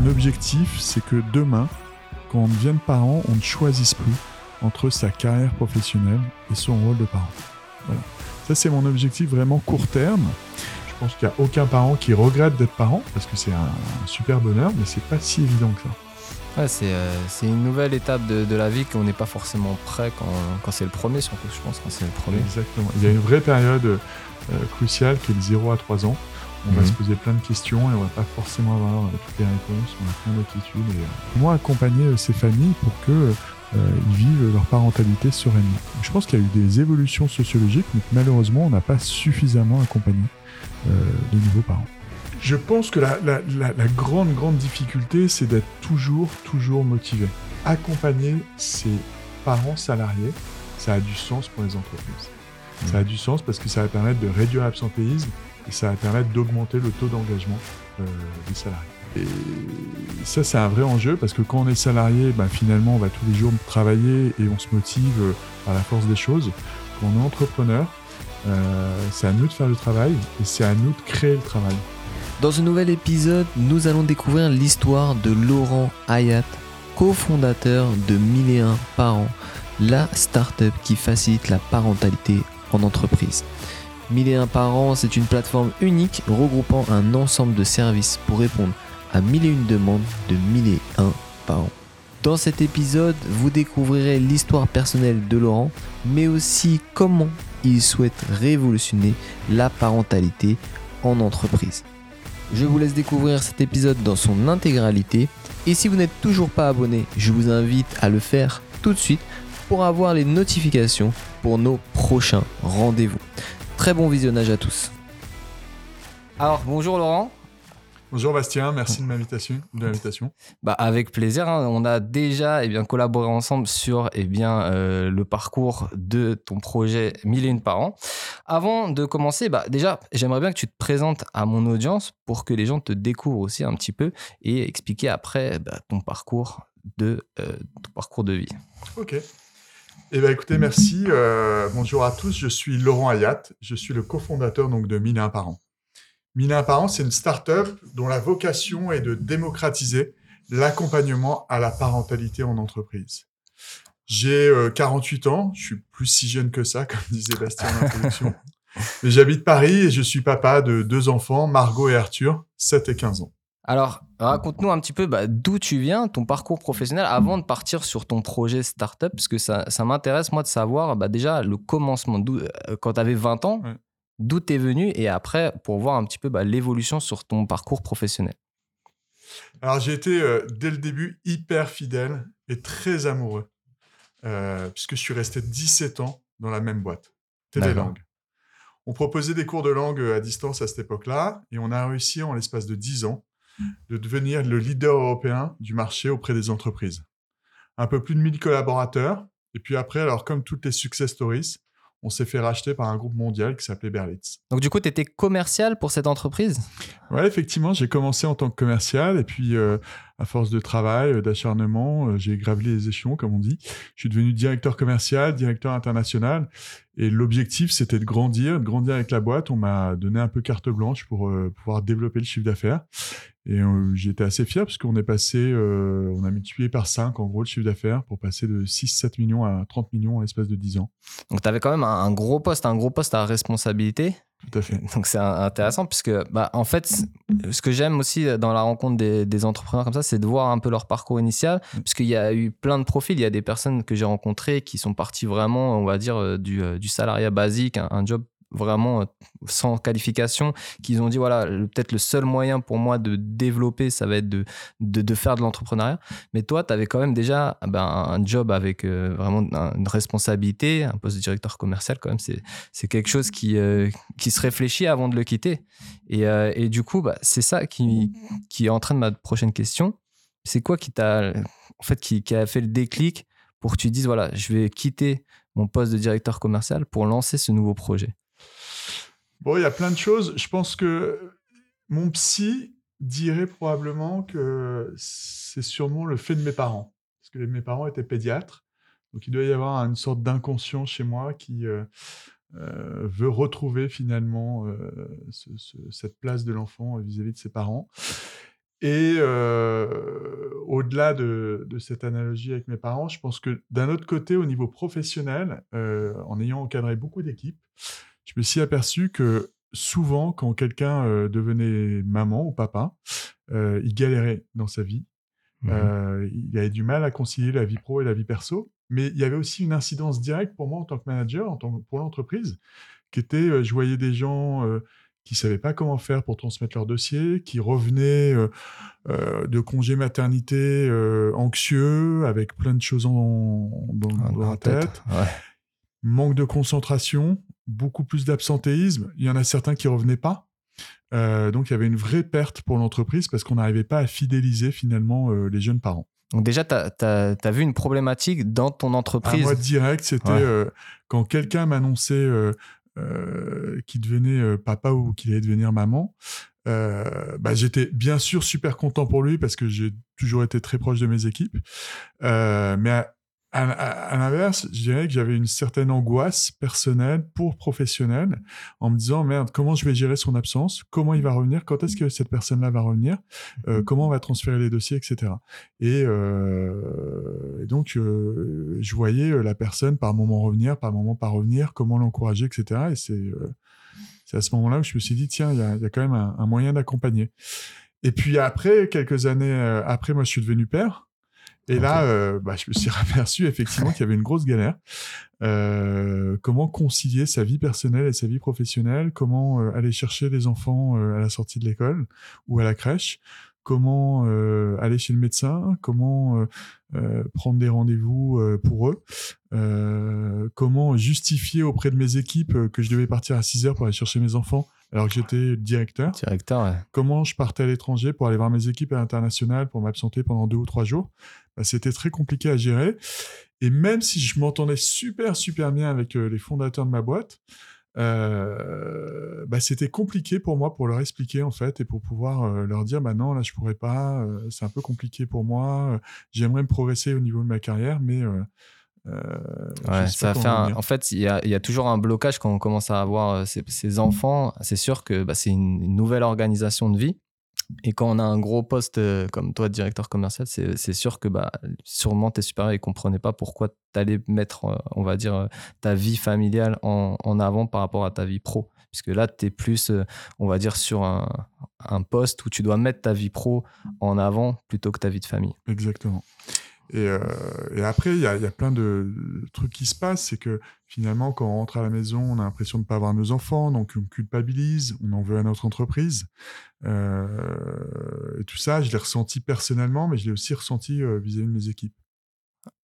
mon objectif, c'est que demain, quand on devienne parent, on ne choisisse plus entre sa carrière professionnelle et son rôle de parent. Voilà. Ça, c'est mon objectif vraiment court terme. Je pense qu'il n'y a aucun parent qui regrette d'être parent parce que c'est un, un super bonheur, mais c'est pas si évident que ça. Ouais, c'est euh, c'est une nouvelle étape de, de la vie qu'on n'est pas forcément prêt quand, quand c'est le premier, surtout, je pense, quand c'est le premier. Exactement. Il y a une vraie période euh, cruciale qui est de 0 à 3 ans. On va Mhm. se poser plein de questions et on va pas forcément avoir euh, toutes les réponses. On a plein d'inquiétudes. Et, euh, Comment accompagner euh, ces familles pour que euh, ils vivent leur parentalité sereinement Je pense qu'il y a eu des évolutions sociologiques, mais que malheureusement, on n'a pas suffisamment accompagné euh, les nouveaux parents. Je pense que la, la- la- la grande, grande difficulté, c'est d'être toujours, toujours motivé. Accompagner ses parents salariés, ça a du sens pour les entreprises. Ça a du sens parce que ça va permettre de réduire l'absentéisme et ça va permettre d'augmenter le taux d'engagement euh, des salariés. Et ça, c'est un vrai enjeu parce que quand on est salarié, ben, finalement, on va tous les jours travailler et on se motive euh, par la force des choses. Quand on est entrepreneur, euh, c'est à nous de faire le travail et c'est à nous de créer le travail. Dans ce nouvel épisode, nous allons découvrir l'histoire de Laurent Hayat, cofondateur de 1001 Parents, la start-up qui facilite la parentalité en entreprise. 1001 Parents, c'est une plateforme unique regroupant un ensemble de services pour répondre à 1001 demandes de 1001 parents. Dans cet épisode, vous découvrirez l'histoire personnelle de Laurent, mais aussi comment il souhaite révolutionner la parentalité en entreprise. Je vous laisse découvrir cet épisode dans son intégralité. Et si vous n'êtes toujours pas abonné, je vous invite à le faire tout de suite pour avoir les notifications pour nos prochains rendez-vous. Très bon visionnage à tous. Alors bonjour Laurent. Bonjour Bastien, merci de l'invitation. De l'invitation. Bah, avec plaisir. hein. On a déjà eh bien, collaboré ensemble sur eh bien, euh, le parcours de ton projet 1001 par an. Avant de commencer, bah, déjà, j'aimerais bien que tu te présentes à mon audience pour que les gens te découvrent aussi un petit peu et expliquer après bah, ton parcours de euh, ton parcours de vie. Ok. Eh bien, écoutez, merci. Euh, bonjour à tous. Je suis Laurent Hayat. Je suis le cofondateur donc de 1001 par an. 1001 par an, c'est une start-up dont la vocation est de démocratiser l'accompagnement à la parentalité en entreprise. J'ai euh, 48 ans. Je suis plus si jeune que ça, comme disait Bastien en introduction. Mais j'habite Paris et je suis papa de deux enfants, Margot et Arthur, 7 et 15 ans. Alors, raconte-nous un petit peu bah, d'où tu viens, ton parcours professionnel, avant de partir sur ton projet startup, parce que ça, ça m'intéresse, moi, de savoir bah, déjà le commencement, euh, quand tu avais 20 ans, Ouais. d'où tu es venu, et après, pour voir un petit peu bah, l'évolution sur ton parcours professionnel. Alors j'ai été euh, dès le début hyper fidèle et très amoureux, euh, puisque je suis resté 17 ans dans la même boîte, Télélangue. On proposait des cours de langue à distance à cette époque-là, et on a réussi en l'espace de 10 ans de devenir le leader européen du marché auprès des entreprises. Un peu plus de 1000 collaborateurs, et puis après, alors comme toutes les success stories, on s'est fait racheter par un groupe mondial qui s'appelait Berlitz. Donc, du coup, tu étais commercial pour cette entreprise? Ouais, effectivement, j'ai commencé en tant que commercial et puis euh, à force de travail, euh, d'acharnement, euh, j'ai gravi les échelons, comme on dit. Je suis devenu directeur commercial, directeur international et l'objectif c'était de grandir, de grandir avec la boîte. On m'a donné un peu carte blanche pour euh, pouvoir développer le chiffre d'affaires et euh, j'étais assez fier parce qu'on est passé, euh, on a multiplié par 5 en gros le chiffre d'affaires pour passer de 6-7 millions à 30 millions en l'espace de 10 ans. Donc, tu avais quand même un, un gros poste, un gros poste à responsabilité. Tout à fait. Donc, c'est intéressant, puisque, bah, en fait, ce que j'aime aussi dans la rencontre des, des entrepreneurs comme ça, c'est de voir un peu leur parcours initial, puisqu'il y a eu plein de profils. Il y a des personnes que j'ai rencontrées qui sont parties vraiment, on va dire, euh, du, euh, du salariat basique, un, un job vraiment euh, sans qualification, qu'ils ont dit, voilà, peut-être le seul moyen pour moi de développer, ça va être de, de, faire de l'entrepreneuriat. Mais toi, tu avais quand même déjà ah ben, un job avec euh, vraiment un- une responsabilité, un poste de directeur commercial, quand même, c'est quelque chose qui, euh, qui se réfléchit avant de le quitter. Et, et du coup, bah, c'est ça qui, qui entraîne ma prochaine question. C'est quoi qui t'a, en fait, qui a fait le déclic pour que tu dises, voilà, je vais quitter mon poste de directeur commercial pour lancer ce nouveau projet? Bon, il y a plein de choses. Je pense que mon psy dirait probablement que c'est sûrement le fait de mes parents. Parce que mes parents étaient pédiatres. Donc il doit y avoir une sorte d'inconscient chez moi qui euh, euh, veut retrouver finalement euh, ce- ce- cette place de l'enfant vis-à-vis de ses parents. Et au-delà de, cette analogie avec mes parents, je pense que d'un autre côté, au niveau professionnel, en ayant encadré beaucoup d'équipes, je me suis aperçu que souvent, quand quelqu'un euh, devenait maman ou papa, euh, il galérait dans sa vie. Mmh il avait du mal à concilier la vie pro et la vie perso. Mais il y avait aussi une incidence directe pour moi en tant que manager, en tant, pour l'entreprise, qui était, je voyais des gens qui savaient pas comment faire pour transmettre leur dossier, qui revenaient euh, euh, de congé maternité euh, anxieux, avec plein de choses en, dans, la tête. Manque de concentration, beaucoup plus d'absentéisme. Il y en a certains qui revenaient pas. donc il y avait une vraie perte pour l'entreprise parce qu'on n'arrivait pas à fidéliser finalement les jeunes parents. Donc déjà, tu as, vu une problématique dans ton entreprise. moi, direct, c'était quand quelqu'un m'annonçait euh, qui devenait euh, papa ou qui allait devenir maman, euh, bah, j'étais bien sûr super content pour lui parce que j'ai toujours été très proche de mes équipes. mais à, l'inverse, je dirais que j'avais une certaine angoisse personnelle pour professionnel en me disant merde, comment je vais gérer son absence? Comment il va revenir? Quand est-ce que cette personne-là va revenir? Euh, Comment on va transférer les dossiers, etc. Euh, et, donc, euh, je voyais la personne par moment revenir, par moment pas revenir, comment l'encourager, etc. Et c'est c'est à ce moment-là que je me suis dit tiens, il y a, y a, quand même un, un moyen d'accompagner. Et puis après, quelques années après, moi, je suis devenu père. Et là, euh, bah, je me suis aperçu effectivement qu'il y avait une grosse galère. Euh, comment concilier sa vie personnelle et sa vie professionnelle? Comment euh, aller chercher les enfants à la sortie de l'école ou à la crèche? Comment aller chez le médecin? Comment prendre des rendez-vous pour eux? Comment justifier auprès de mes équipes que je devais partir à 6 heures pour aller chercher mes enfants alors que j'étais directeur? Directeur, ouais. Comment je partais à l'étranger pour aller voir mes équipes à l'international pour m'absenter pendant deux ou trois jours? C'était très compliqué à gérer. Et même si je m'entendais super, super bien avec euh, les fondateurs de ma boîte, euh, bah, c'était compliqué pour moi pour leur expliquer en fait et pour pouvoir euh, leur dire bah non là je pourrais pas c'est un peu compliqué pour moi j'aimerais me progresser au niveau de ma carrière mais ça fait en fait, il y a, y a, toujours un blocage quand on commence à avoir ces, euh, enfants. C'est sûr que bah, c'est une, nouvelle organisation de vie. Et quand on a un gros poste euh, comme toi, directeur commercial, c'est sûr que bah, sûrement tes supérieurs ne comprenaient pas pourquoi tu allais mettre, on va dire, ta vie familiale en, en, avant par rapport à ta vie pro. Puisque là, tu es plus, on va dire, sur un, un poste où tu dois mettre ta vie pro en avant plutôt que ta vie de famille. Exactement. Euh, et, après, il y a, plein de trucs qui se passent. C'est que finalement, quand on rentre à la maison, on a l'impression de ne pas avoir nos enfants, donc on culpabilise, on en veut à notre entreprise. Euh, et tout ça, je l'ai ressenti personnellement, mais je l'ai aussi ressenti euh, vis-à-vis de mes équipes.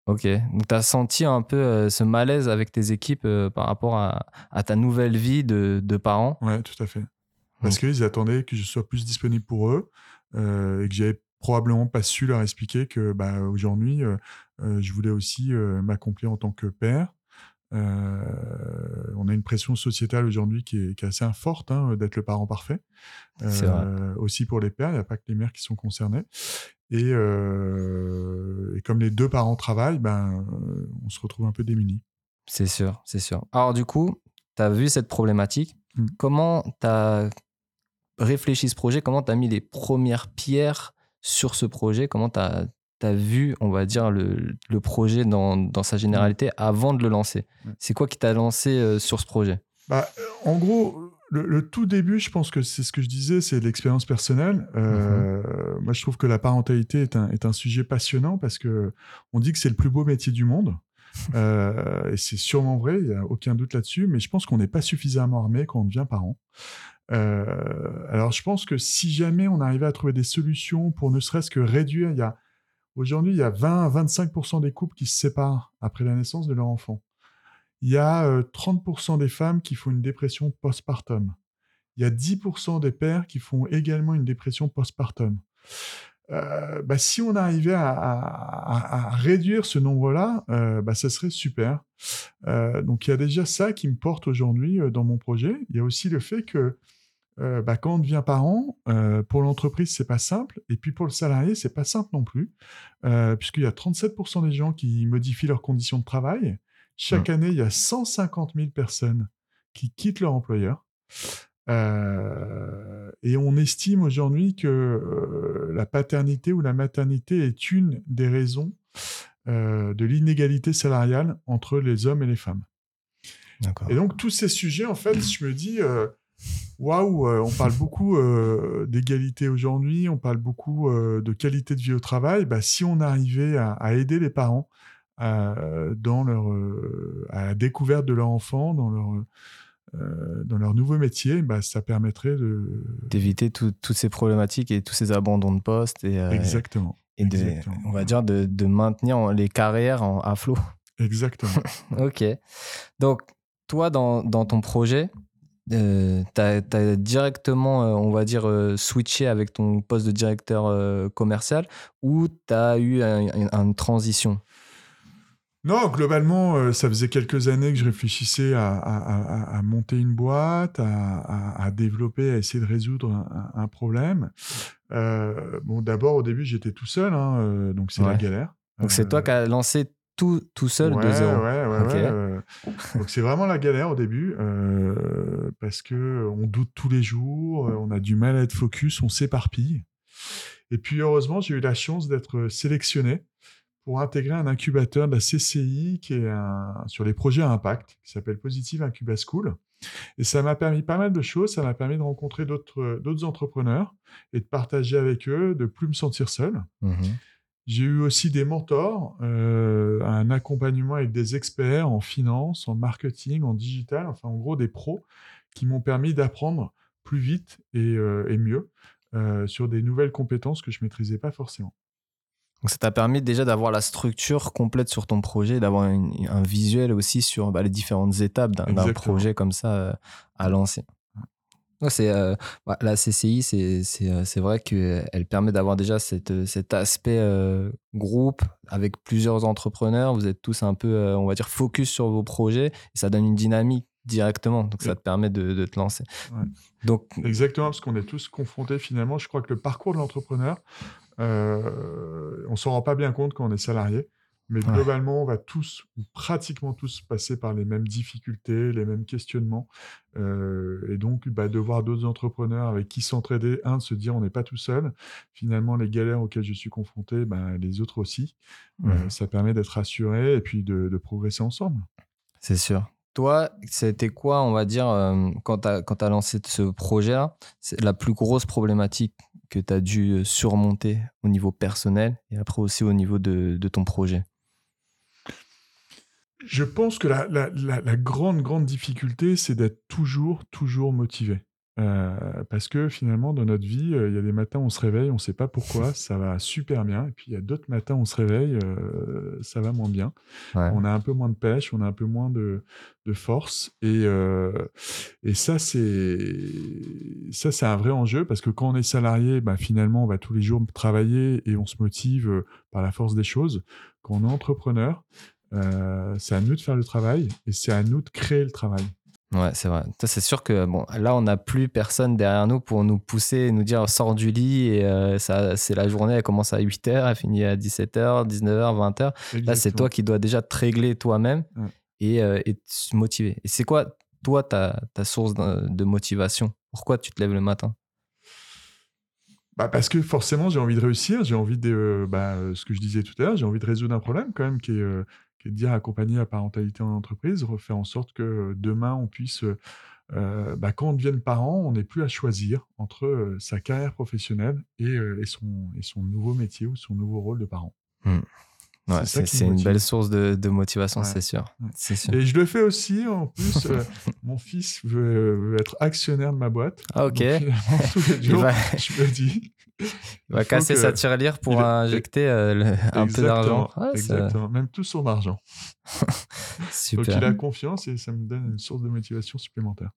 Ok, donc tu as senti un peu ce malaise avec tes équipes par rapport à, ta nouvelle vie de, de parent Ouais, tout à fait. Parce qu'ils attendaient que je sois plus disponible pour eux et que j'avais probablement pas su leur expliquer que bah, aujourd'hui, euh, euh, je voulais aussi euh, m'accomplir en tant que père. on a une pression sociétale aujourd'hui qui est, assez forte hein, d'être le parent parfait. Aussi pour les pères, il n'y a pas que les mères qui sont concernées. Et, comme les deux parents travaillent, ben, on se retrouve un peu démunis. C'est sûr, c'est sûr. Alors du coup, tu as vu cette problématique. Mmh. Comment tu as réfléchi ce projet? Comment tu as mis les premières pierres sur ce projet Comment tu as, vu, on va dire, le, projet dans, sa généralité avant de le lancer C'est quoi qui t'a lancé euh, sur ce projet? Bah, euh, En gros, le, tout début, je pense que c'est ce que je disais, c'est l'expérience personnelle. Euh, mhm. Moi, je trouve que la parentalité est un, est un sujet passionnant parce que on dit que c'est le plus beau métier du monde. et c'est sûrement vrai, il n'y a aucun doute là-dessus, mais je pense qu'on n'est pas suffisamment armé quand on devient parent. Euh, alors, je pense que si jamais on arrivait à trouver des solutions pour ne serait-ce que réduire, il y a aujourd'hui il y a 20 à 25% des couples qui se séparent après la naissance de leur enfant. Il y a 30% euh, des femmes qui font une dépression postpartum. Il y a 10% des pères qui font également une dépression postpartum. Euh, bah, si on arrivait à, réduire ce nombre-là, euh, bah, ça serait super. Euh, donc il y a déjà ça qui me porte aujourd'hui dans mon projet. Il y a aussi le fait que euh, bah, quand on devient parent, euh, pour l'entreprise, c'est pas simple. Et puis pour le salarié, c'est pas simple non plus. Euh, puisqu'il y a 37% des gens qui modifient leurs conditions de travail. Chaque année, il y a 150 000 personnes qui quittent leur employeur. et on estime aujourd'hui que la paternité ou la maternité est une des raisons de l'inégalité salariale entre les hommes et les femmes. Et donc tous ces sujets, en fait, je me dis, waouh, on parle beaucoup d'égalité aujourd'hui, on parle beaucoup de qualité de vie au travail. Bah, si on arrivait à aider les parents à, dans leur, euh, à la découverte de leur enfant, dans leur, euh, dans leur nouveau métier, bah, ça permettrait de... d'éviter toutes ces problématiques et tous ces abandons de poste. Et, euh, Exactement. Et de, on va dire de, de maintenir les carrières en, à flot. Exactement. ok. Donc, toi, dans, dans ton projet, euh, tu as, directement, on va dire, switché avec ton poste de directeur commercial ou tu as eu une transition? Non, globalement, euh, ça faisait quelques années que je réfléchissais à, monter une boîte, à, développer, à essayer de résoudre un, problème. Euh, bon, d'abord, au début, j'étais tout seul, hein, euh, donc c'est la galère. Donc c'est toi qui as lancé tout, tout seul de zéro. Ouais, ouais, ouais. donc c'est vraiment la galère au début, parce que on doute tous les jours, on a du mal à être focus, on s'éparpille. Et puis heureusement, j'ai eu la chance d'être sélectionné pour intégrer un incubateur de la CCI qui est sur les projets à impact, qui s'appelle Positive Incuba School. Et ça m'a permis pas mal de choses. Ça m'a permis de rencontrer d'autres, d'autres entrepreneurs et de partager avec eux, de plus me sentir seul. Mmh J'ai eu aussi des mentors, euh, un accompagnement avec des experts en finance, en marketing, en digital, enfin en gros des pros qui m'ont permis d'apprendre plus vite et, euh, mieux euh, sur des nouvelles compétences que je maîtrisais pas forcément. Donc ça t'a permis déjà d'avoir la structure complète sur ton projet, d'avoir un visuel aussi sur bah, les différentes étapes d'un projet comme ça à lancer. C'est euh, bah, la CCI, c'est euh, vrai qu'elle permet d'avoir déjà cette, cet aspect groupe avec plusieurs entrepreneurs. Vous êtes tous un peu, on va dire, focus sur vos projets et ça donne une dynamique directement. Donc, ça te permet de, te lancer. Donc, Exactement, parce qu'on est tous confrontés finalement. Je crois que le parcours de l'entrepreneur, euh, on s'en rend pas bien compte quand on est salarié. Mais globalement, on va tous, ou pratiquement tous, passer par les mêmes difficultés, les mêmes questionnements. Euh, et donc, bah, de voir d'autres entrepreneurs avec qui s'entraider, un, de se dire on n'est pas tout seul. Finalement, les galères auxquelles je suis confronté, bah, les autres aussi. Euh, ça permet d'être rassuré et puis de progresser ensemble. C'est sûr. Toi, c'était quoi, on va dire, euh, quand tu as, lancé ce projet-là, la plus grosse problématique que tu as dû surmonter au niveau personnel et après aussi au niveau de, ton projet? Je pense que la, la grande, grande difficulté, c'est d'être toujours, toujours motivé. Euh, parce que finalement, dans notre vie, euh, il y a des matins où on se réveille, on ne sait pas pourquoi, ça va super bien. Et puis il y a d'autres matins où on se réveille, euh, ça va moins bien. On a un peu moins de pêche, on a un peu moins de, de force. Et, et ça, c'est ça, c'est un vrai enjeu parce que quand on est salarié, bah, finalement, on va tous les jours travailler et on se motive par la force des choses. Quand on est entrepreneur, c'est à nous de faire le travail et c'est à nous de créer le travail. Ouais, c'est vrai. C'est sûr que bon, là, on n'a plus personne derrière nous pour nous pousser et nous dire sors du lit et euh, ça, c'est la journée, elle commence à 8h, elle finit à 17h, 19h, 20h. Là, c'est toi qui dois déjà te régler toi-même et, euh, et, te motiver. Et c'est quoi, toi, ta, ta source de, motivation? Pourquoi tu te lèves le matin? Bah parce que forcément, j'ai envie de réussir, j'ai envie de, bah, ce que je disais tout à l'heure, j'ai envie de résoudre un problème quand même qui est, euh, de dire accompagner la parentalité en entreprise, refaire en sorte que demain on puisse, bah, quand on devienne parent, on n'ait plus à choisir entre sa carrière professionnelle et, son, et son nouveau métier ou son nouveau rôle de parent. Mmh. C'est une belle source de, motivation, c'est sûr. Et je le fais aussi, en plus, mon fils veut, être actionnaire de ma boîte. Ah, ok. tous les jours, je me dis, il va casser sa tirelire pour injecter euh, un peu d'argent. exactement, même tout son argent. Super. Donc il a confiance et ça me donne une source de motivation supplémentaire.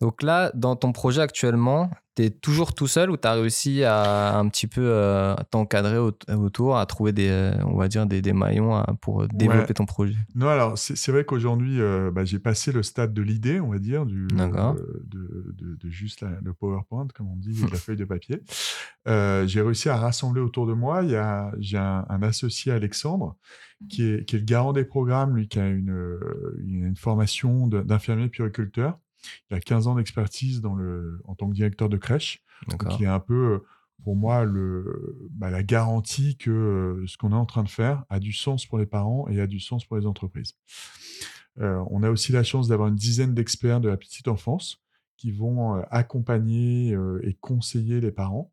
Donc là, dans ton projet actuellement, tu es toujours tout seul ou tu as réussi à un petit peu euh, t'encadrer autour, à trouver des, euh, on va dire des, maillons hein, pour développer ton projet? Non, alors c'est vrai qu'aujourd'hui, euh, bah, j'ai passé le stade de l'idée, on va dire, du, de, de, juste le PowerPoint, comme on dit, de la feuille de papier. j'ai réussi à rassembler autour de moi. J'ai un, un, associé, Alexandre, qui est, qui est, le garant des programmes, lui qui a une, une formation d'infirmier puriculteur il a 15 ans d'expertise dans le, en tant que directeur de crèche. Donc, il est un peu, pour moi, le, bah, la garantie que euh, ce qu'on est en train de faire a du sens pour les parents et a du sens pour les entreprises. Euh, on a aussi la chance d'avoir une dizaine d'experts de la petite enfance qui vont euh, accompagner euh, et conseiller les parents.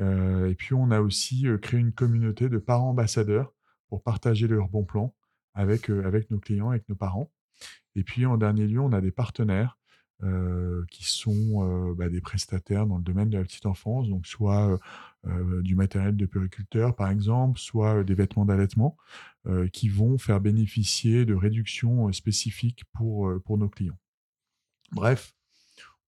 Euh, et puis, on a aussi euh, créé une communauté de parents ambassadeurs pour partager leurs bons plans avec, euh, avec nos clients, avec nos parents. Et puis, en dernier lieu, on a des partenaires euh, qui sont euh, bah, des prestataires dans le domaine de la petite enfance, donc soit euh, du matériel de puriculteur, par exemple, soit des vêtements d'allaitement, qui vont faire bénéficier de réductions spécifiques pour, pour nos clients. Bref,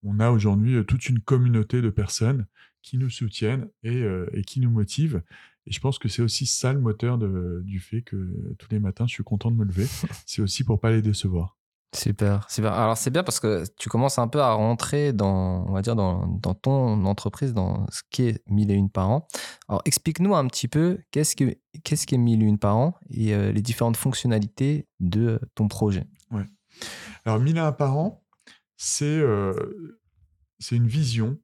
on a aujourd'hui toute une communauté de personnes qui nous soutiennent et, et qui nous motivent. Et je pense que c'est aussi ça le moteur de- du fait que tous les matins, je suis content de me lever. C'est aussi pour pas les décevoir. Super, super. Alors c'est bien parce que tu commences un peu à rentrer dans, on va dire, dans, ton entreprise, dans ce qui est 1001 par an. Alors explique-nous un petit peu qu'est-ce que qu'est-ce qui est 1001 par an et euh, les différentes fonctionnalités de ton projet. Alors, 1001 par an, c'est euh, c'est une vision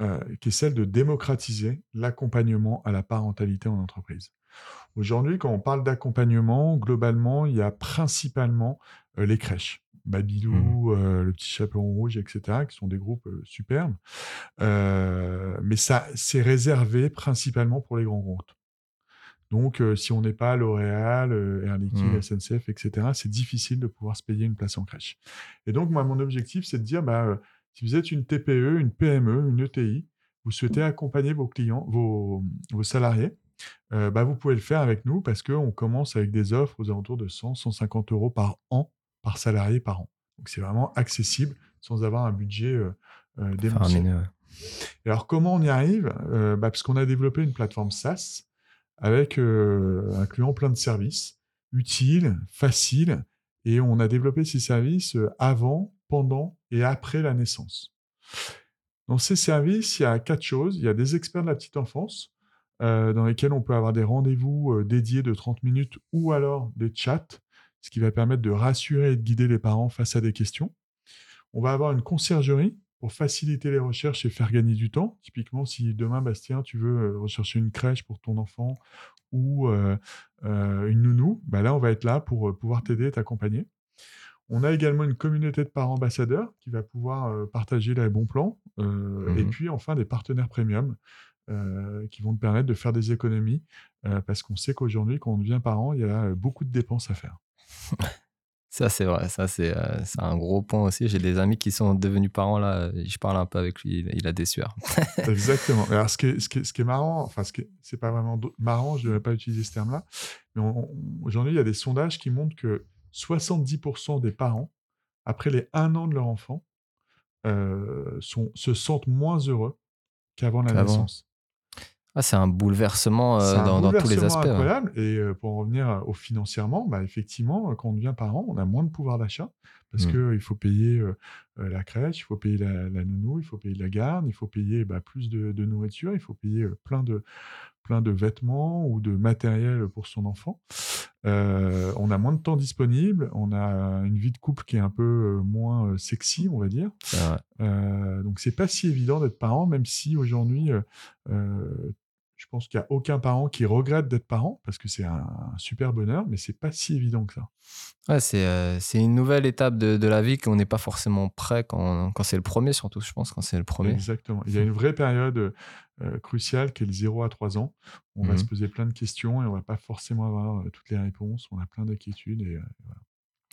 euh, qui est celle de démocratiser l'accompagnement à la parentalité en entreprise. Aujourd'hui, quand on parle d'accompagnement, globalement, il y a principalement euh, les crèches. Babylou, euh, le petit chaperon rouge, etc., qui sont des groupes euh, superbes. Euh, mais ça, c'est réservé principalement pour les grands comptes. Donc, si on n'est pas L'Oréal, Air Liquide, Mhm. SNCF, etc., c'est difficile de pouvoir se payer une place en crèche. Et donc, moi, mon objectif, c'est de dire, bah, si vous êtes une TPE, une PME, une ETI, vous souhaitez accompagner vos clients, vos, vos salariés, euh, bah, vous pouvez le faire avec nous parce qu'on commence avec des offres aux alentours de 100, 150 euros par an, par salarié par an. Donc, c'est vraiment accessible sans avoir un budget euh, euh, démentiel. Et alors, comment on y arrive bah, Parce qu'on a développé une plateforme SaaS avec incluant plein de services utiles, faciles, et on a développé ces services avant, pendant et après la naissance. Dans ces services, il y a quatre choses. Il y a des experts de la petite enfance, euh, dans lesquels on peut avoir des rendez-vous euh, dédiés de 30 minutes ou alors des chats, ce qui va permettre de rassurer et de guider les parents face à des questions. On va avoir une conciergerie pour faciliter les recherches et faire gagner du temps. Typiquement, si demain, Bastien, tu veux euh, rechercher une crèche pour ton enfant ou euh, une nounou, bah là, on va être là pour pouvoir t'aider et t'accompagner. On a également une communauté de parents ambassadeurs qui va pouvoir partager les bons plans. Et Mhm. puis, enfin, des partenaires premium euh, qui vont te permettre de faire des économies euh, parce qu'on sait qu'aujourd'hui, quand on devient parent, il y a euh, beaucoup de dépenses à faire. Ça c'est vrai, ça c'est euh, un gros point aussi. J'ai des amis qui sont devenus parents là. Je parle un peu avec lui, il- a des sueurs. Exactement. Alors, ce qui est, ce qui est, ce qui est marrant, enfin, ce qui est- c'est pas vraiment marrant, je ne devrais pas utiliser ce terme-là, mais aujourd'hui, il y a des sondages qui montrent que 70% des parents, après les un an de leur enfant, sont, se sentent moins heureux qu'avant la naissance. Ah, c'est un bouleversement euh, un dans, dans tous les aspects. ouais. incroyable. Et euh, pour en revenir euh, au financièrement, bah, effectivement, quand on devient parent, on a moins de pouvoir d'achat parce Mm. qu'il faut payer euh, la crèche, il faut payer la, la nounou, il faut payer la garde, il faut payer bah, plus de, de nourriture, il faut payer plein, de, plein de vêtements ou de matériel pour son enfant. Euh, on a moins de temps disponible, on a une vie de couple qui est un peu moins sexy, on va dire. C'est vrai. Euh, donc c'est pas si évident d'être parent, même si aujourd'hui, euh, je pense qu'il n'y a aucun parent qui regrette d'être parent parce que c'est un, un super bonheur, mais c'est pas si évident que ça. Ouais, c'est euh, c'est une nouvelle étape de, de la vie qu'on n'est pas forcément prêt quand, quand c'est le premier, surtout, je pense, quand c'est le premier. Exactement. Il y a une vraie période euh, cruciale qui est le 0 à 3 ans. On va Mhm. se poser plein de questions et on va pas forcément avoir euh, toutes les réponses. On a plein d'inquiétudes et euh,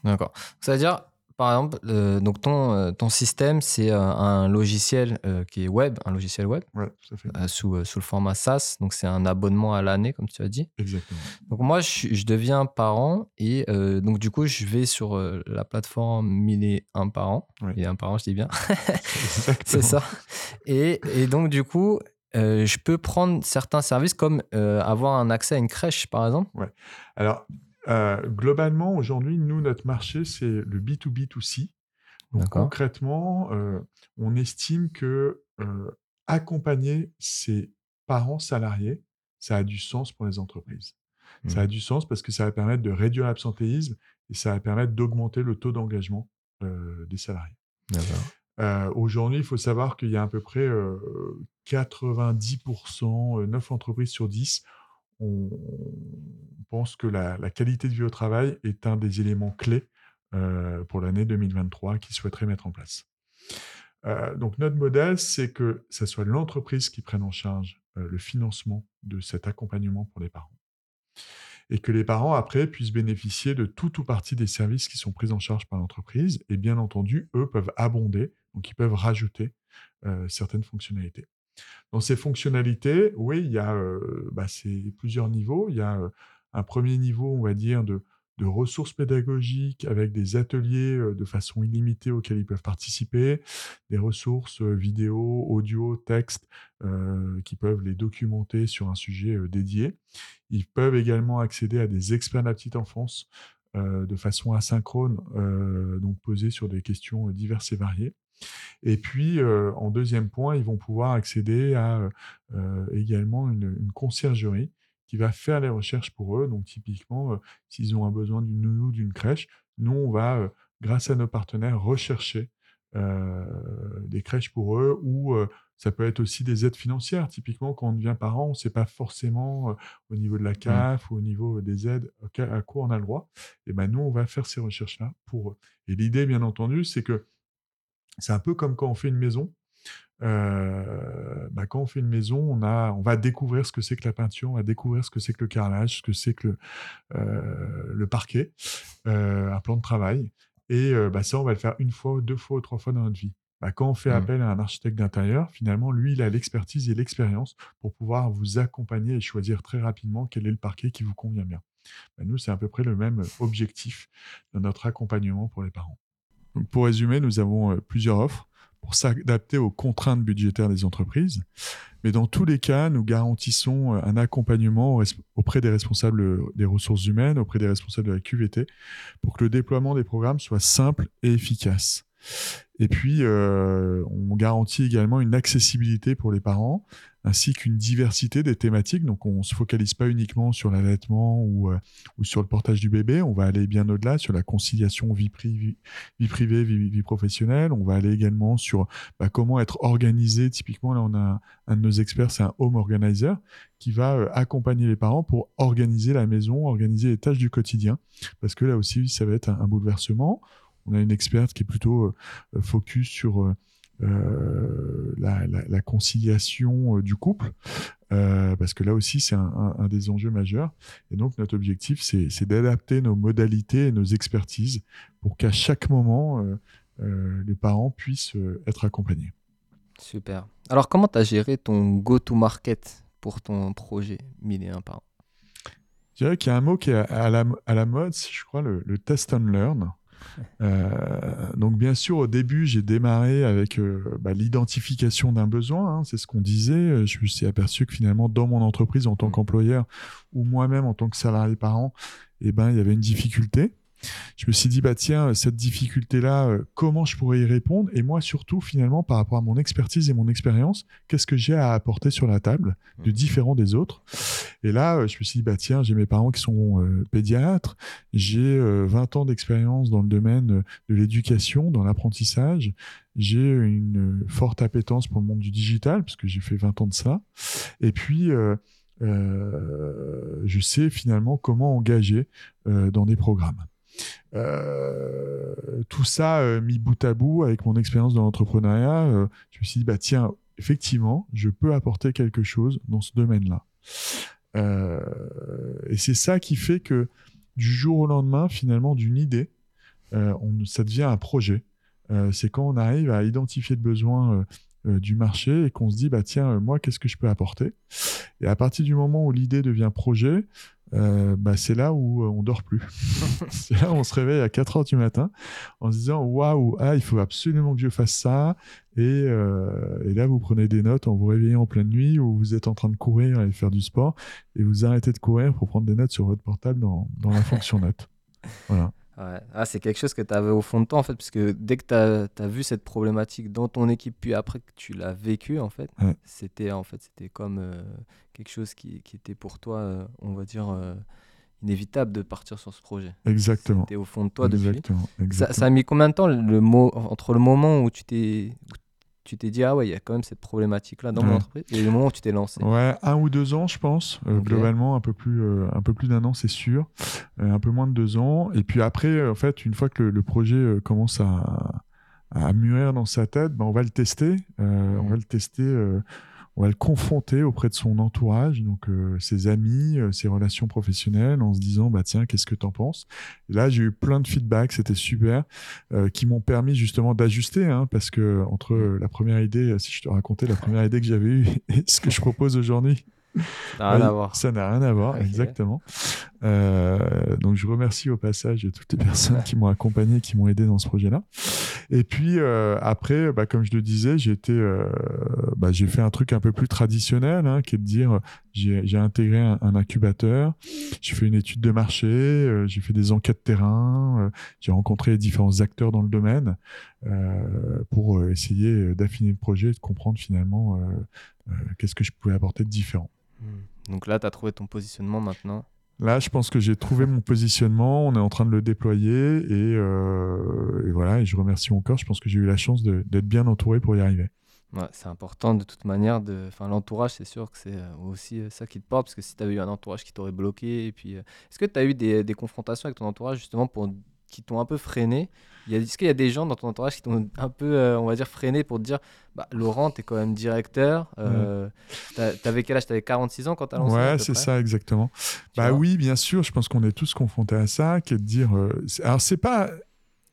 D'accord. Ça veut dire, par exemple, euh, donc ton, euh, ton système, c'est euh, un logiciel euh, qui est web, un logiciel web, ouais, tout à fait. euh, sous, euh, sous le format SaaS. Donc, c'est un abonnement à l'année, comme tu as dit. Exactement. Donc, moi, je, je deviens parent et donc, du coup, je vais sur la plateforme 1001 par an. Ouais. 1001 par an, je dis bien. C'est ça. Et, et donc, du coup, je peux prendre certains services comme avoir un accès à une crèche, par exemple. Alors, euh, globalement, aujourd'hui, nous, notre marché, c'est le B2B2C. Donc, concrètement, euh, on estime que euh, accompagner ses parents salariés, ça a du sens pour les entreprises. Ça Mhm. a du sens parce que ça va permettre de réduire l'absentéisme et ça va permettre d'augmenter le taux d'engagement des salariés. Aujourd'hui, il faut savoir qu'il y a à peu près 90%, 9 entreprises sur 10 on pense que la, qualité de vie au travail est un des éléments clés euh, pour l'année 2023 qu'ils souhaiteraient mettre en place. Euh, donc notre modèle, c'est que ce soit l'entreprise qui prenne en charge euh, le financement de cet accompagnement pour les parents. Et que les parents, après, puissent bénéficier de tout ou partie des services qui sont pris en charge par l'entreprise. Et bien entendu, eux peuvent abonder, donc ils peuvent rajouter certaines fonctionnalités. Dans ces fonctionnalités, oui, il y a bah, plusieurs niveaux. Il y a un premier niveau, on va dire, de, ressources pédagogiques avec des ateliers de façon illimitée auxquels ils peuvent participer, des ressources vidéo, audio, texte qui peuvent les documenter sur un sujet dédié. Ils peuvent également accéder à des experts de la petite enfance de façon asynchrone, donc posés sur des questions diverses et variées. Et puis, en deuxième point, ils vont pouvoir accéder à également une, conciergerie qui va faire les recherches pour eux. Donc, typiquement, s'ils ont un besoin d'une nounou, d'une crèche, nous, on va, grâce à nos partenaires, rechercher des crèches pour eux ou ça peut être aussi des aides financières. Typiquement, quand on devient parent, on ne sait pas forcément au niveau de la mmh. CAF ou au niveau des aides à quoi on a le droit. Et ben nous, on va faire ces recherches-là pour eux. Et l'idée, bien entendu, c'est que c'est un peu comme quand on fait une maison. Euh, bah, quand on fait une maison, on, a, on va découvrir ce que c'est que la peinture, on va découvrir ce que c'est que le carrelage, ce que c'est que le, euh, parquet, euh, un plan de travail. Et bah, ça, on va le faire une fois, deux fois ou trois fois dans notre vie. Bah, quand on fait mmh. appel à un architecte d'intérieur, finalement, lui, il a l'expertise et l'expérience pour pouvoir vous accompagner et choisir très rapidement quel est le parquet qui vous convient bien. nous, c'est à peu près le même objectif de notre accompagnement pour les parents pour résumer, nous avons euh, plusieurs offres pour s'adapter aux contraintes budgétaires des entreprises. Mais dans tous les cas, nous garantissons euh, un accompagnement auprès des responsables des ressources humaines, auprès des responsables de la QVT, pour que le déploiement des programmes soit simple et efficace. Et puis, euh, on garantit également une accessibilité pour les parents, ainsi qu'une diversité des thématiques. Donc, on ne se focalise pas uniquement sur l'allaitement ou, euh, ou, sur le portage du bébé. On va aller bien au-delà sur la conciliation vie, privée, vie, professionnelle. On va aller également sur bah, comment être organisé. Typiquement, là, on a un, de nos experts, c'est un home organizer, qui va euh, accompagner les parents pour organiser la maison, organiser les tâches du quotidien. Parce que là aussi, ça va être un, un bouleversement. On a une experte qui est plutôt euh, focus sur euh, la, conciliation euh, du couple, euh, parce que là aussi c'est un, des enjeux majeurs. Et donc notre objectif, c'est d'adapter nos modalités et nos expertises pour qu'à chaque moment, les parents puissent être accompagnés. Super. Alors comment tu as géré ton go-to-market pour ton projet 1001 parents? Je dirais qu'il y a un mot qui est à la, à la mode, je crois, le test and learn. Euh, donc bien sûr, au début, j'ai démarré avec euh, bah, l'identification d'un besoin. Hein, c'est ce qu'on disait. Je me suis aperçu que finalement, dans mon entreprise en tant mmh. qu'employeur ou moi-même en tant que salarié parent, eh ben, il y avait une difficulté je me suis dit, bah tiens, cette difficulté-là, euh, comment je pourrais y répondre? Et moi, surtout, finalement, par rapport à mon expertise et mon expérience, qu'est-ce que j'ai à apporter sur la table de mmh. différent des autres? Et là, euh, je me suis dit, bah tiens, j'ai mes parents qui sont euh, pédiatres, j'ai 20 ans d'expérience dans le domaine de l'éducation, dans l'apprentissage, j'ai une forte appétence pour le monde du digital, parce que j'ai fait 20 ans de ça. Et puis... je sais finalement comment engager dans des programmes. Euh, tout ça euh, mis bout à bout avec mon expérience dans l'entrepreneuriat, euh, je me suis dit, bah tiens, effectivement, je peux apporter quelque chose dans ce domaine-là. et c'est ça qui fait que du jour au lendemain, finalement, d'une idée, ça devient un projet. c'est quand on arrive à identifier le besoin du marché et qu'on se dit, bah tiens, moi, qu'est-ce que je peux apporter? Et à partir du moment où l'idée devient projet, euh, bah, c'est là où euh, on dort plus. c'est là où on se réveille à 4 heures du matin en se disant waouh, ah, il faut absolument que je fasse ça. Et, euh, et, là, vous prenez des notes en vous réveillant en pleine nuit ou vous êtes en train de courir et faire du sport et vous arrêtez de courir pour prendre des notes sur votre portable dans, dans la fonction note. Voilà. Ah, c'est quelque chose que tu avais au fond de toi, en fait, parce que dès que tu as, vu cette problématique dans ton équipe, puis après que tu l'as vécu, en fait, c'était en fait, c'était comme euh, quelque chose qui, qui, était pour toi, euh, on va dire, euh, inévitable de partir sur ce projet. Exactement. C'était au fond de toi depuis. Exactement. Ça, ça a mis combien de temps le mot, entre le moment où tu t'es tu t'es dit ah ouais il y a quand même cette problématique là dans mon Ouais. entreprise et le moment où tu t'es lancé. Ouais, un ou deux ans, je pense. Euh. Globalement, un peu plus, euh, un peu plus d'un an, c'est sûr. Euh, un peu moins de deux ans. Et puis après, en fait, une fois que le, le projet commence à, à mûrir dans sa tête, ben, on va le tester. On va le tester. On va le confronter auprès de son entourage, donc euh, ses amis, euh, ses relations professionnelles, en se disant bah tiens qu'est-ce que t'en penses? Et Là j'ai eu plein de feedbacks, c'était super, euh, qui m'ont permis justement d'ajuster, hein, parce que entre euh, la première idée, si je te racontais la première idée que j'avais eue et ce que je propose aujourd'hui, Ça n'a rien à voir. Ça n'a rien à voir, exactement. Euh, donc je remercie au passage toutes les personnes qui m'ont accompagné, qui m'ont aidé dans ce projet-là. Et puis euh, après, bah, comme je le disais, j'ai euh, bah, j'ai fait un truc un peu plus traditionnel, hein, qui est de dire, j'ai intégré un, un incubateur, j'ai fait une étude de marché, j'ai fait des enquêtes terrain, j'ai rencontré différents acteurs dans le domaine pour essayer d'affiner le projet et de comprendre finalement qu'est-ce que je pouvais apporter de différent. Hmm. Donc là tu as trouvé ton positionnement maintenant. Là, je pense que j'ai trouvé mon positionnement. On est en train de le déployer et, euh, et voilà. Et je remercie encore. Je pense que j'ai eu la chance d'être bien entouré pour y arriver. Ouais, c'est important de toute manière. De... Enfin, l'entourage, c'est sûr que c'est euh, aussi euh, ça qui te porte, parce que si tu avais eu un entourage qui t'aurait bloqué, et puis, euh, est-ce que tu as eu des, des confrontations avec ton entourage justement pour qui t'ont un peu freiné Est-ce qu'il y a des gens dans ton entourage qui t'ont un peu, euh, on va dire, freiné pour te dire, bah, Laurent, tu es quand même directeur. Euh, T'avais quel âge? T'avais 46 ans quand t'as lancé Ouais, c'est ça exactement. Tu Bah oui, bien sûr. Je pense qu'on est tous confrontés à ça, qui est de dire. euh, alors c'est pas,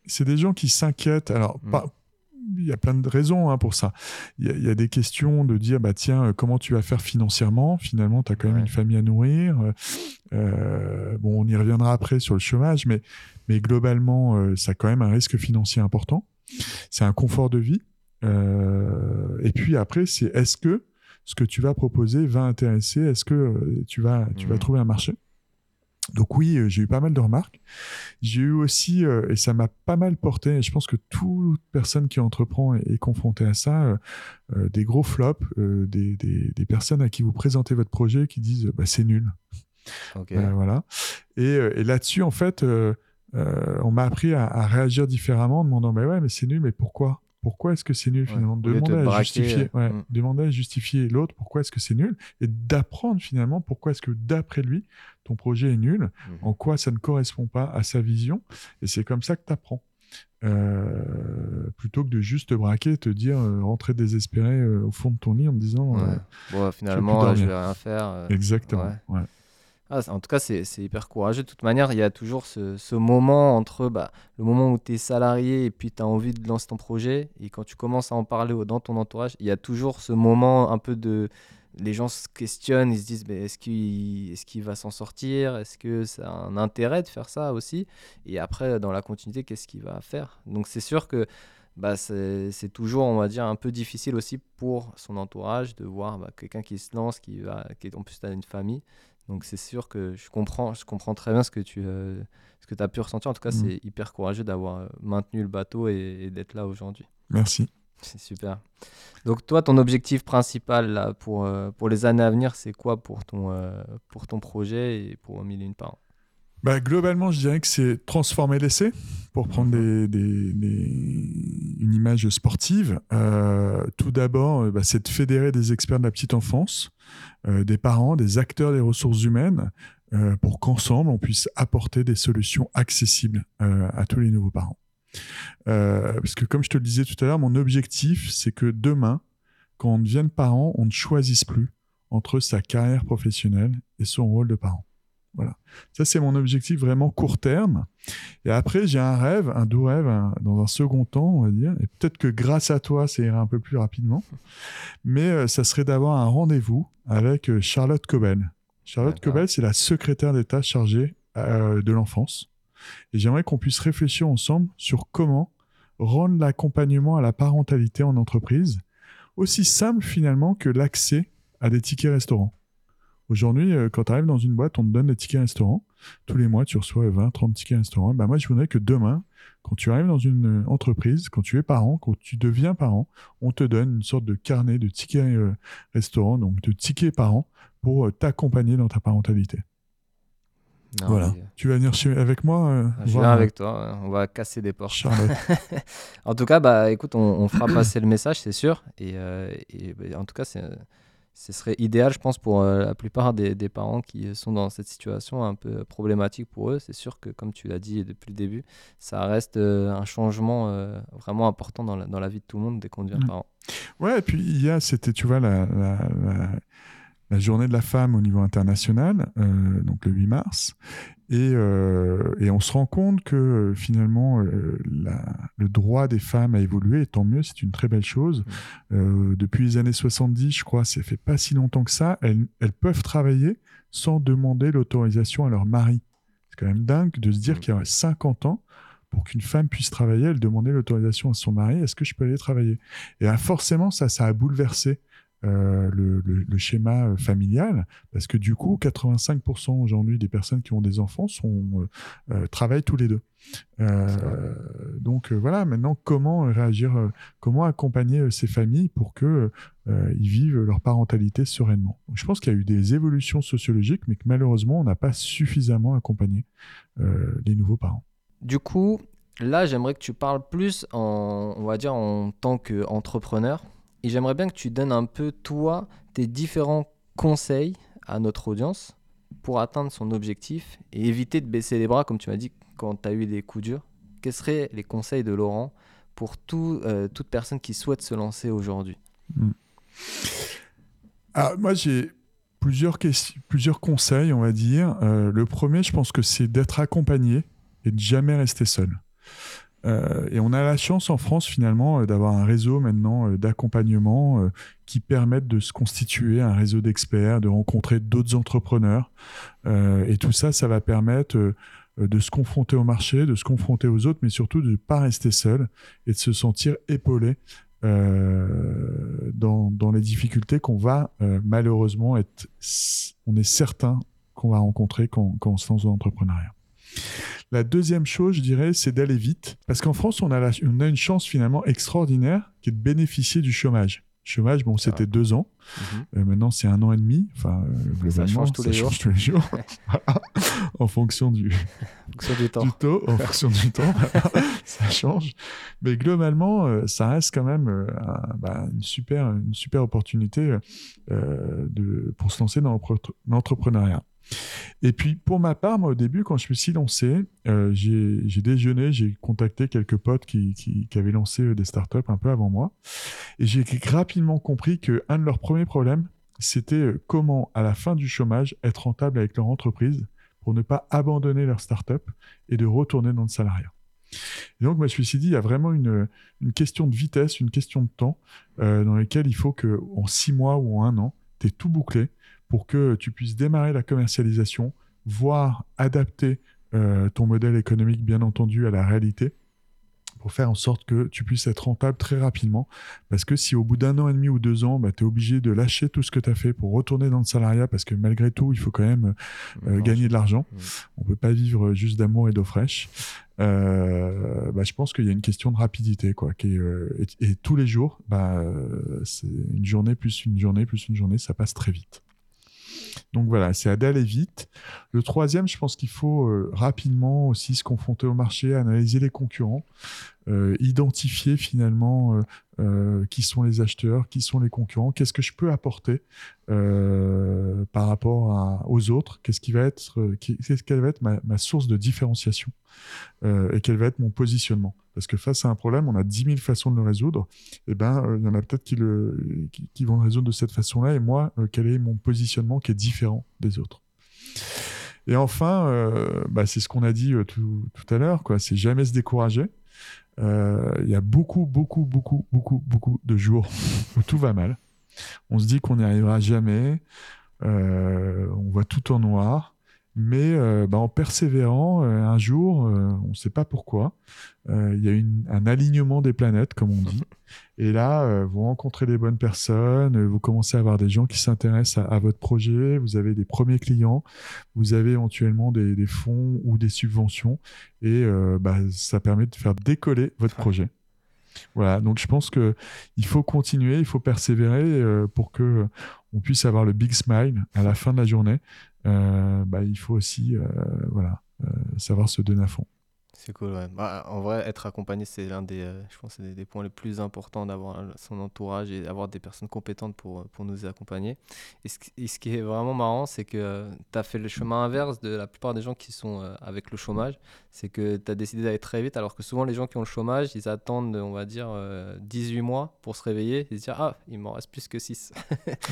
c'est des gens qui s'inquiètent. Alors Mm. pas- il y a plein de raisons hein, pour ça. Il y, a- il y a des questions de dire, bah tiens, euh, comment tu vas faire financièrement? Finalement, tu as quand même Ouais. une famille à nourrir. Euh, bon, on y reviendra après sur le chômage, mais, mais globalement, euh, ça a quand même un risque financier important. C'est un confort de vie. Euh, et puis après, c'est est-ce que ce que tu vas proposer va intéresser? Est-ce que tu vas, tu vas Mhm. trouver un marché? Donc oui, euh, j'ai eu pas mal de remarques. J'ai eu aussi, euh, et ça m'a pas mal porté, et je pense que toute personne qui entreprend est, est confrontée à ça, euh, des gros flops, euh, des, des- des personnes à qui vous présentez votre projet qui disent bah, c'est nul. Euh, voilà. Et, et là-dessus, en fait, on m'a appris à, à réagir différemment en demandant mais ouais, mais c'est nul, mais pourquoi? Pourquoi est-ce que c'est nul finalement de Demander à justifier, euh, ouais, mm. demander à justifier l'autre pourquoi est-ce que c'est nul et d'apprendre finalement pourquoi est-ce que d'après lui ton projet est nul, Mhm. en quoi ça ne correspond pas à sa vision et c'est comme ça que tu apprends. plutôt que de juste te braquer te dire euh, rentrer désespéré euh, au fond de ton lit en te disant Ouais. euh, Bon, finalement, euh, je vais rien faire. euh, exactement. Ah, en tout cas, c'est hyper courageux. De toute manière, il y a toujours ce, moment entre bah, le moment où tu es salarié et puis tu as envie de lancer ton projet. Et quand tu commences à en parler dans ton entourage, il y a toujours ce moment un peu de. Les gens se questionnent, ils se disent mais est-ce qu'il va s'en sortir? Est-ce que ça a un intérêt de faire ça aussi? Et après, dans la continuité, qu'est-ce qu'il va faire? Donc, c'est sûr que bah, c'est toujours, on va dire, un peu difficile aussi pour son entourage de voir bah, quelqu'un qui se lance, qui va, qui est, en plus, as une famille. Donc c'est sûr que je comprends, je comprends très bien ce que tu euh, ce que as pu ressentir. En tout cas, Mhm. c'est hyper courageux d'avoir euh, maintenu le bateau et, et d'être là aujourd'hui. merci C'est super. Donc toi, ton objectif principal là, pour, euh, pour les années à venir, c'est quoi pour ton, euh, pour ton projet et pour Mille et une par an Bah, globalement, je dirais que c'est transformer l'essai, pour prendre des, des- des- une image sportive. Tout d'abord, bah, c'est de fédérer des experts de la petite enfance, euh, des parents, des acteurs des ressources humaines, euh, pour qu'ensemble, on puisse apporter des solutions accessibles euh, à tous les nouveaux parents. Parce que comme je te le disais tout à l'heure, mon objectif, c'est que demain, quand on devienne parent, on ne choisisse plus entre sa carrière professionnelle et son rôle de parent. Voilà. Ça, c'est mon objectif vraiment court terme. Et après, j'ai un rêve, un doux rêve, un- dans un second temps, on va dire. Et peut-être que grâce à toi, ça ira un peu plus rapidement. Mais euh, ça serait d'avoir un rendez-vous avec euh, Charlotte Cobel. Charlotte. Cobel, c'est la secrétaire d'État chargée euh, de l'enfance. Et j'aimerais qu'on puisse réfléchir ensemble sur comment rendre l'accompagnement à la parentalité en entreprise aussi simple finalement que l'accès à des tickets restaurants. Aujourd'hui, euh, quand tu arrives dans une boîte, on te donne des tickets restaurants. Tous les mois, tu reçois 20, 30 tickets restaurants. Bah, moi, je voudrais que demain, quand tu arrives dans une euh, entreprise, quand tu es parent, quand tu deviens parent, on te donne une sorte de carnet de tickets euh, restaurants, donc de tickets parents, pour euh, t'accompagner dans ta parentalité. Non, voilà. mais- Tu vas venir chez... avec moi euh, Je viens avec toi, hein. on va casser des portes. Charlotte. En tout cas, bah, écoute, on, on fera passer le message, c'est sûr. Et, et, bah, en tout cas, c'est, ce serait idéal, je pense, pour euh, la plupart des, des parents qui sont dans cette situation un peu problématique pour eux. C'est sûr que, comme tu l'as dit depuis le début, ça reste euh, un changement euh, vraiment important dans la, dans la vie de tout le monde dès qu'on devient parent. Ouais, et puis il y a, c'était, tu vois, la, la, la, la journée de la femme au niveau international, euh, donc le 8 mars, et, euh, et on se rend compte que euh, finalement euh, la- le droit des femmes a évolué, et tant mieux, c'est une très belle chose. Euh, depuis les années 70, je crois, ça fait pas si longtemps que ça, elles, elles peuvent travailler sans demander l'autorisation à leur mari. C'est quand même dingue de se dire Mm. qu'il y a 50 ans, pour qu'une femme puisse travailler, elle demandait l'autorisation à son mari, est-ce que je peux aller travailler? Et ah, forcément, ça, ça a bouleversé euh, le, le- le schéma euh, familial, parce que du coup, 85% aujourd'hui des personnes qui ont des enfants sont, euh, travaillent tous les deux. Euh, donc voilà, maintenant, comment réagir, comment accompagner ces familles pour que ils vivent leur parentalité sereinement? Donc, je pense qu'il y a eu des évolutions sociologiques, mais que malheureusement, on n'a pas suffisamment accompagné les nouveaux parents. Du coup, là, j'aimerais que tu parles plus en, on va dire, en tant qu'entrepreneur. Et j'aimerais bien que tu donnes un peu, toi, tes différents conseils à notre audience pour atteindre son objectif et éviter de baisser les bras, comme tu m'as dit, quand tu as eu des coups durs. Quels seraient les conseils de Laurent pour tout, euh, toute personne qui souhaite se lancer aujourd'hui? Ah, moi, j'ai plusieurs conseils, on va dire. Euh, le premier, je pense que c'est d'être accompagné et de jamais rester seul. Euh, et on a la chance en France, finalement, euh, d'avoir un réseau maintenant euh, d'accompagnement qui permettent de se constituer un réseau d'experts, de rencontrer d'autres entrepreneurs. Et tout ça, ça va permettre de se confronter au marché, de se confronter aux autres, mais surtout de ne pas rester seul et de se sentir épaulé dans, les difficultés qu'on va malheureusement être, on est certain qu'on va rencontrer quand on se lance dans l'entrepreneuriat. La deuxième chose, je dirais, c'est d'aller vite. Parce qu'en France, on a, la- on a une chance finalement extraordinaire qui est de bénéficier du chômage. Chômage, bon, c'était Ah. deux ans. Euh, maintenant, c'est un an et demi. Enfin, euh, globalement, change tous les jours. change tous les jours. Voilà. en fonction du, temps. du taux, en fonction du temps, ça change. Mais globalement, euh, ça reste quand même euh, un- bah, une, super, une super opportunité de, pour se lancer dans l'entrepreneuriat. Et puis, pour ma part, moi, au début, quand je me suis lancé, euh, j'ai déjeuné, j'ai contacté quelques potes qui, avaient lancé euh, des startups un peu avant moi. Et j'ai rapidement compris qu'un de leurs premiers problèmes, c'était euh, comment, à la fin du chômage, être rentable avec leur entreprise pour ne pas abandonner leur startup et de retourner dans le salariat. Et donc, moi, je me suis dit, il y a vraiment une, question de vitesse, une question de temps, dans laquelle il faut que en six mois ou en un an, tu aies tout bouclé pour que tu puisses démarrer la commercialisation, voire adapter euh, ton modèle économique, bien entendu, à la réalité, pour faire en sorte que tu puisses être rentable très rapidement. Parce que si au bout d'un an et demi ou deux ans, bah, tu es obligé de lâcher tout ce que tu as fait pour retourner dans le salariat, parce que malgré tout, il faut quand même euh, gagner de l'argent. Mm. On peut pas vivre juste d'amour et d'eau fraîche. Euh, bah, je pense qu'il y a une question de rapidité, quoi. Qui est, euh, et, et tous les jours, bah, c'est une journée plus une journée plus une journée, ça passe très vite. Donc voilà, c'est à d'aller vite. Le troisième, je pense qu'il faut euh, rapidement aussi se confronter au marché, analyser les concurrents, euh, identifier finalement euh, euh, qui sont les acheteurs, qui sont les concurrents, qu'est-ce que je peux apporter euh, par rapport à- aux autres, qu'est-ce qui va être, euh, qu'est-ce quelle va être ma, source de différenciation et quel va être mon positionnement. Parce que face à un problème, on a 10 000 façons de le résoudre. Et ben, euh, il y en a peut-être qui, le, qui, vont le résoudre de cette façon-là. Et moi, quel est mon positionnement qui est différent des autres Et enfin, euh, bah, c'est ce qu'on a dit tout, tout à l'heure, quoi. C'est jamais se décourager. Euh, Il y a beaucoup, beaucoup, beaucoup, beaucoup, beaucoup de jours où tout va mal. On se dit qu'on n'y arrivera jamais. Euh, on voit tout en noir. Mais euh, bah, en persévérant, euh, un jour, euh, on ne sait pas pourquoi, euh, il y a une- un alignement des planètes, comme on dit. Et là, euh, vous rencontrez les bonnes personnes, vous commencez à avoir des gens qui s'intéressent à, à votre projet, vous avez des premiers clients, vous avez éventuellement des, des fonds ou des subventions, et euh, bah, ça permet de faire décoller votre projet. Voilà, donc je pense que il faut continuer, il faut persévérer euh, pour que on puisse avoir le big smile à la fin de la journée. Euh, bah, il faut aussi, voilà, savoir se donner à fond. C'est cool, ouais. Bah, en vrai, être accompagné, c'est l'un des, euh, je des, points les plus importants d'avoir son entourage et d'avoir des personnes compétentes pour, pour nous accompagner. Et ce, ce qui est vraiment marrant, c'est que euh, tu as fait le chemin inverse de la plupart des gens qui sont euh, avec le chômage. C'est que tu as décidé d'aller très vite, alors que souvent les gens qui ont le chômage, ils attendent, on va dire, 18 mois pour se réveiller et se dire Ah, il m'en reste plus que 6.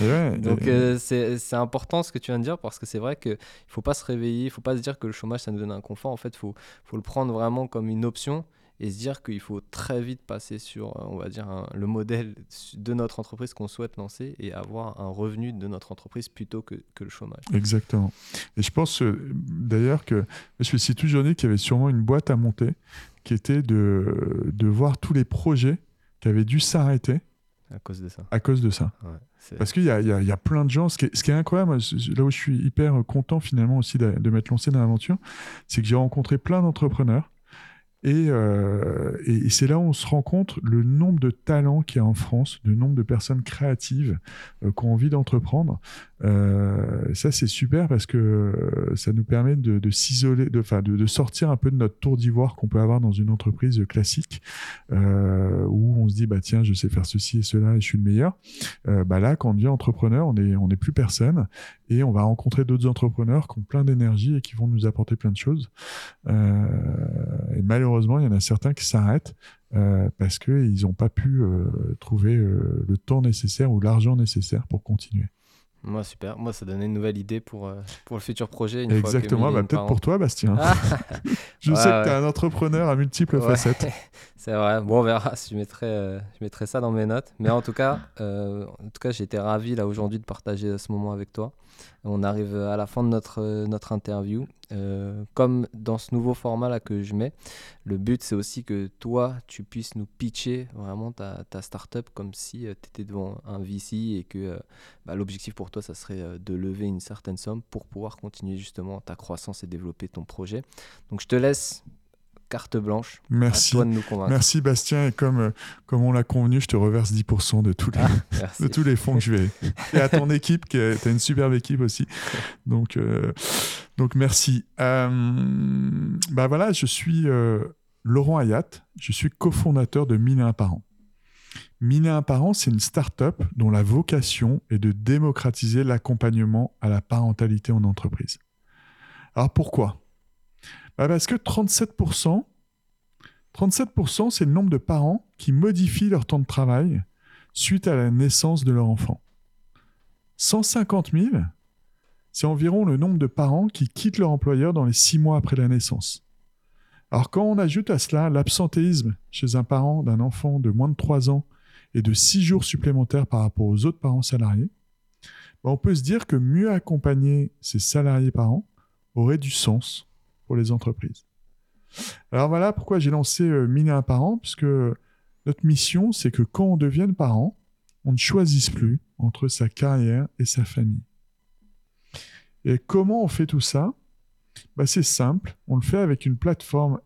Donc c'est important ce que tu viens de dire parce que c'est vrai qu'il ne faut pas se réveiller, il ne faut pas se dire que le chômage, ça nous donne un confort. En fait, il faut, faut le prendre vraiment comme une option et se dire qu'il faut très vite passer sur, euh, on va dire, le modèle de notre entreprise qu'on souhaite lancer et avoir un revenu de notre entreprise plutôt que, que le chômage. Exactement. Et je pense euh, d'ailleurs que je me suis toujours dit qu'il y avait sûrement une boîte à monter qui était de, de voir tous les projets qui avaient dû s'arrêter. À cause de ça. À cause de ça. Parce qu'il y a, y, y a, plein de gens. Ce qui est, ce qui est incroyable, là où je suis hyper content finalement aussi de, de m'être lancé dans l'aventure, c'est que j'ai rencontré plein d'entrepreneurs euh, et, et, c'est là où on se rend compte le nombre de talents qu'il y a en France, le nombre de personnes créatives euh, qui ont envie d'entreprendre. Euh, ça, c'est super parce que euh, ça nous permet de, s'isoler, de, de, de, sortir un peu de notre tour d'ivoire qu'on peut avoir dans une entreprise classique euh, où on se dit, bah tiens, je sais faire ceci et cela et je suis le meilleur. bah là, quand on devient entrepreneur, on est, on est plus personne et on va rencontrer d'autres entrepreneurs qui ont plein d'énergie et qui vont nous apporter plein de choses. et malheureusement, il y en a certains qui s'arrêtent euh, parce qu'ils n'ont pas pu euh, trouver euh, le temps nécessaire ou l'argent nécessaire pour continuer. Moi, super. Moi, ça donnait une nouvelle idée pour, euh, pour le futur projet. Exactement. Bah, Peut-être pour toi, Bastien. Ah. je sais que tu es un entrepreneur à multiples facettes. C'est vrai. Bon, on verra. Je mettrai, euh, je mettrai ça dans mes notes. Mais en tout cas, euh, en tout cas j'ai été ravi là aujourd'hui de partager ce moment avec toi. On arrive à la fin de notre, notre interview. Euh, comme dans ce nouveau format là que je mets, le but c'est aussi que toi tu puisses nous pitcher vraiment ta, ta startup comme si euh, tu étais devant un VC et que euh, bah, l'objectif pour toi ça serait de lever une certaine somme pour pouvoir continuer justement ta croissance et développer ton projet. Donc je te laisse carte blanche. Merci. À de nous convaincre. Merci Bastien. Et comme, euh, comme on l'a convenu, je te reverse 10% de tous, les, ah, de tous les fonds que je vais. Et à ton équipe, tu as une superbe équipe aussi. Donc, euh, donc merci. Euh, bah voilà, je suis Laurent Ayat. Je suis cofondateur de Mille et un par an. Mille et un par an, c'est une start-up dont la vocation est de démocratiser l'accompagnement à la parentalité en entreprise. Alors pourquoi? Bah, parce que 37%, 37% c'est le nombre de parents qui modifient leur temps de travail suite à la naissance de leur enfant? 150 000, c'est environ le nombre de parents qui quittent leur employeur dans les six mois après la naissance. Alors quand on ajoute à cela l'absentéisme chez un parent d'un enfant de moins de 3 ans et de 6 jours supplémentaires par rapport aux autres parents salariés, bah, on peut se dire que mieux accompagner ces salariés parents aurait du sens pour les entreprises. Alors voilà pourquoi j'ai lancé euh, un parent, puisque notre mission, c'est que quand on devienne parent, on ne choisisse plus entre sa carrière et sa famille. Et comment on fait tout ça? Bah, C'est simple, on le fait avec une plateforme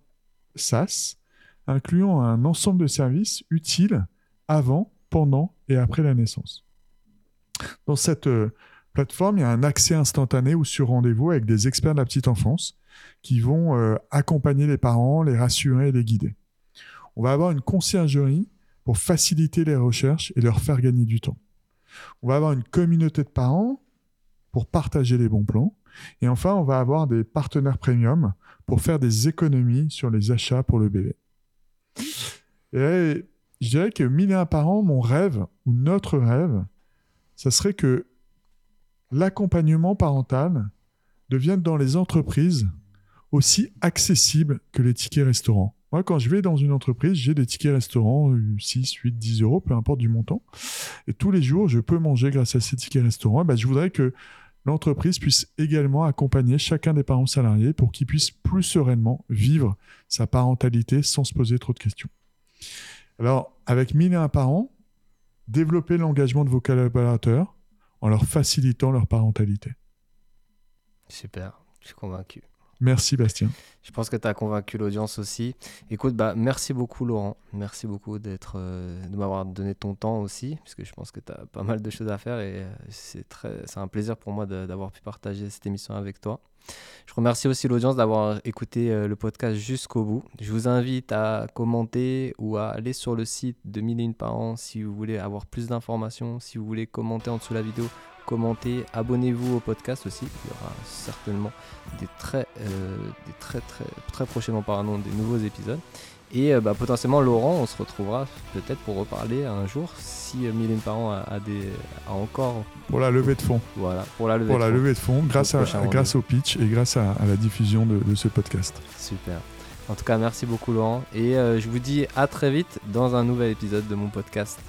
SaaS, incluant un ensemble de services utiles avant, pendant et après la naissance. Dans cette euh, plateforme, il y a un accès instantané ou sur rendez-vous avec des experts de la petite enfance qui vont euh, accompagner les parents, les rassurer et les guider. On va avoir une conciergerie pour faciliter les recherches et leur faire gagner du temps. On va avoir une communauté de parents pour partager les bons plans. Et enfin, on va avoir des partenaires premium pour faire des économies sur les achats pour le bébé. Et je dirais que mille et un parents, mon rêve, ou notre rêve, ça serait que l'accompagnement parental devienne dans les entreprises aussi accessible que les tickets restaurants. Moi, quand je vais dans une entreprise, j'ai des tickets restaurants, 6, 8, 10 euros, peu importe du montant. Et tous les jours, je peux manger grâce à ces tickets restaurants. Ben, je voudrais que l'entreprise puisse également accompagner chacun des parents salariés pour qu'ils puissent plus sereinement vivre sa parentalité sans se poser trop de questions. Alors, avec 1000 et un parents, développer l'engagement de vos collaborateurs en leur facilitant leur parentalité. Super, je suis convaincu. Merci Bastien. Je pense que tu as convaincu l'audience aussi. Écoute, bah, merci beaucoup Laurent. Merci beaucoup d'être, euh, de m'avoir donné ton temps aussi, puisque je pense que tu as pas mal de choses à faire et euh, c'est, très, c'est un plaisir pour moi d'avoir pu partager cette émission avec toi. Je remercie aussi l'audience d'avoir écouté euh, le podcast jusqu'au bout. Je vous invite à commenter ou à aller sur le site de Mille et Une par an si vous voulez avoir plus d'informations, si vous voulez commenter en dessous de la vidéo commentez, abonnez-vous au podcast aussi. Il y aura certainement des très, euh, des très, très, très prochainement pardon, des nouveaux épisodes. Et euh, bah, potentiellement, Laurent, on se retrouvera peut-être pour reparler un jour si euh, Mylène Parent a, des, a encore. Pour la levée de fonds. Voilà, pour la levée, pour de, la fonds. levée de fonds, grâce, à, grâce au pitch et grâce à, la diffusion de, de, ce podcast. Super. En tout cas, merci beaucoup, Laurent. Et je vous dis à très vite dans un nouvel épisode de mon podcast.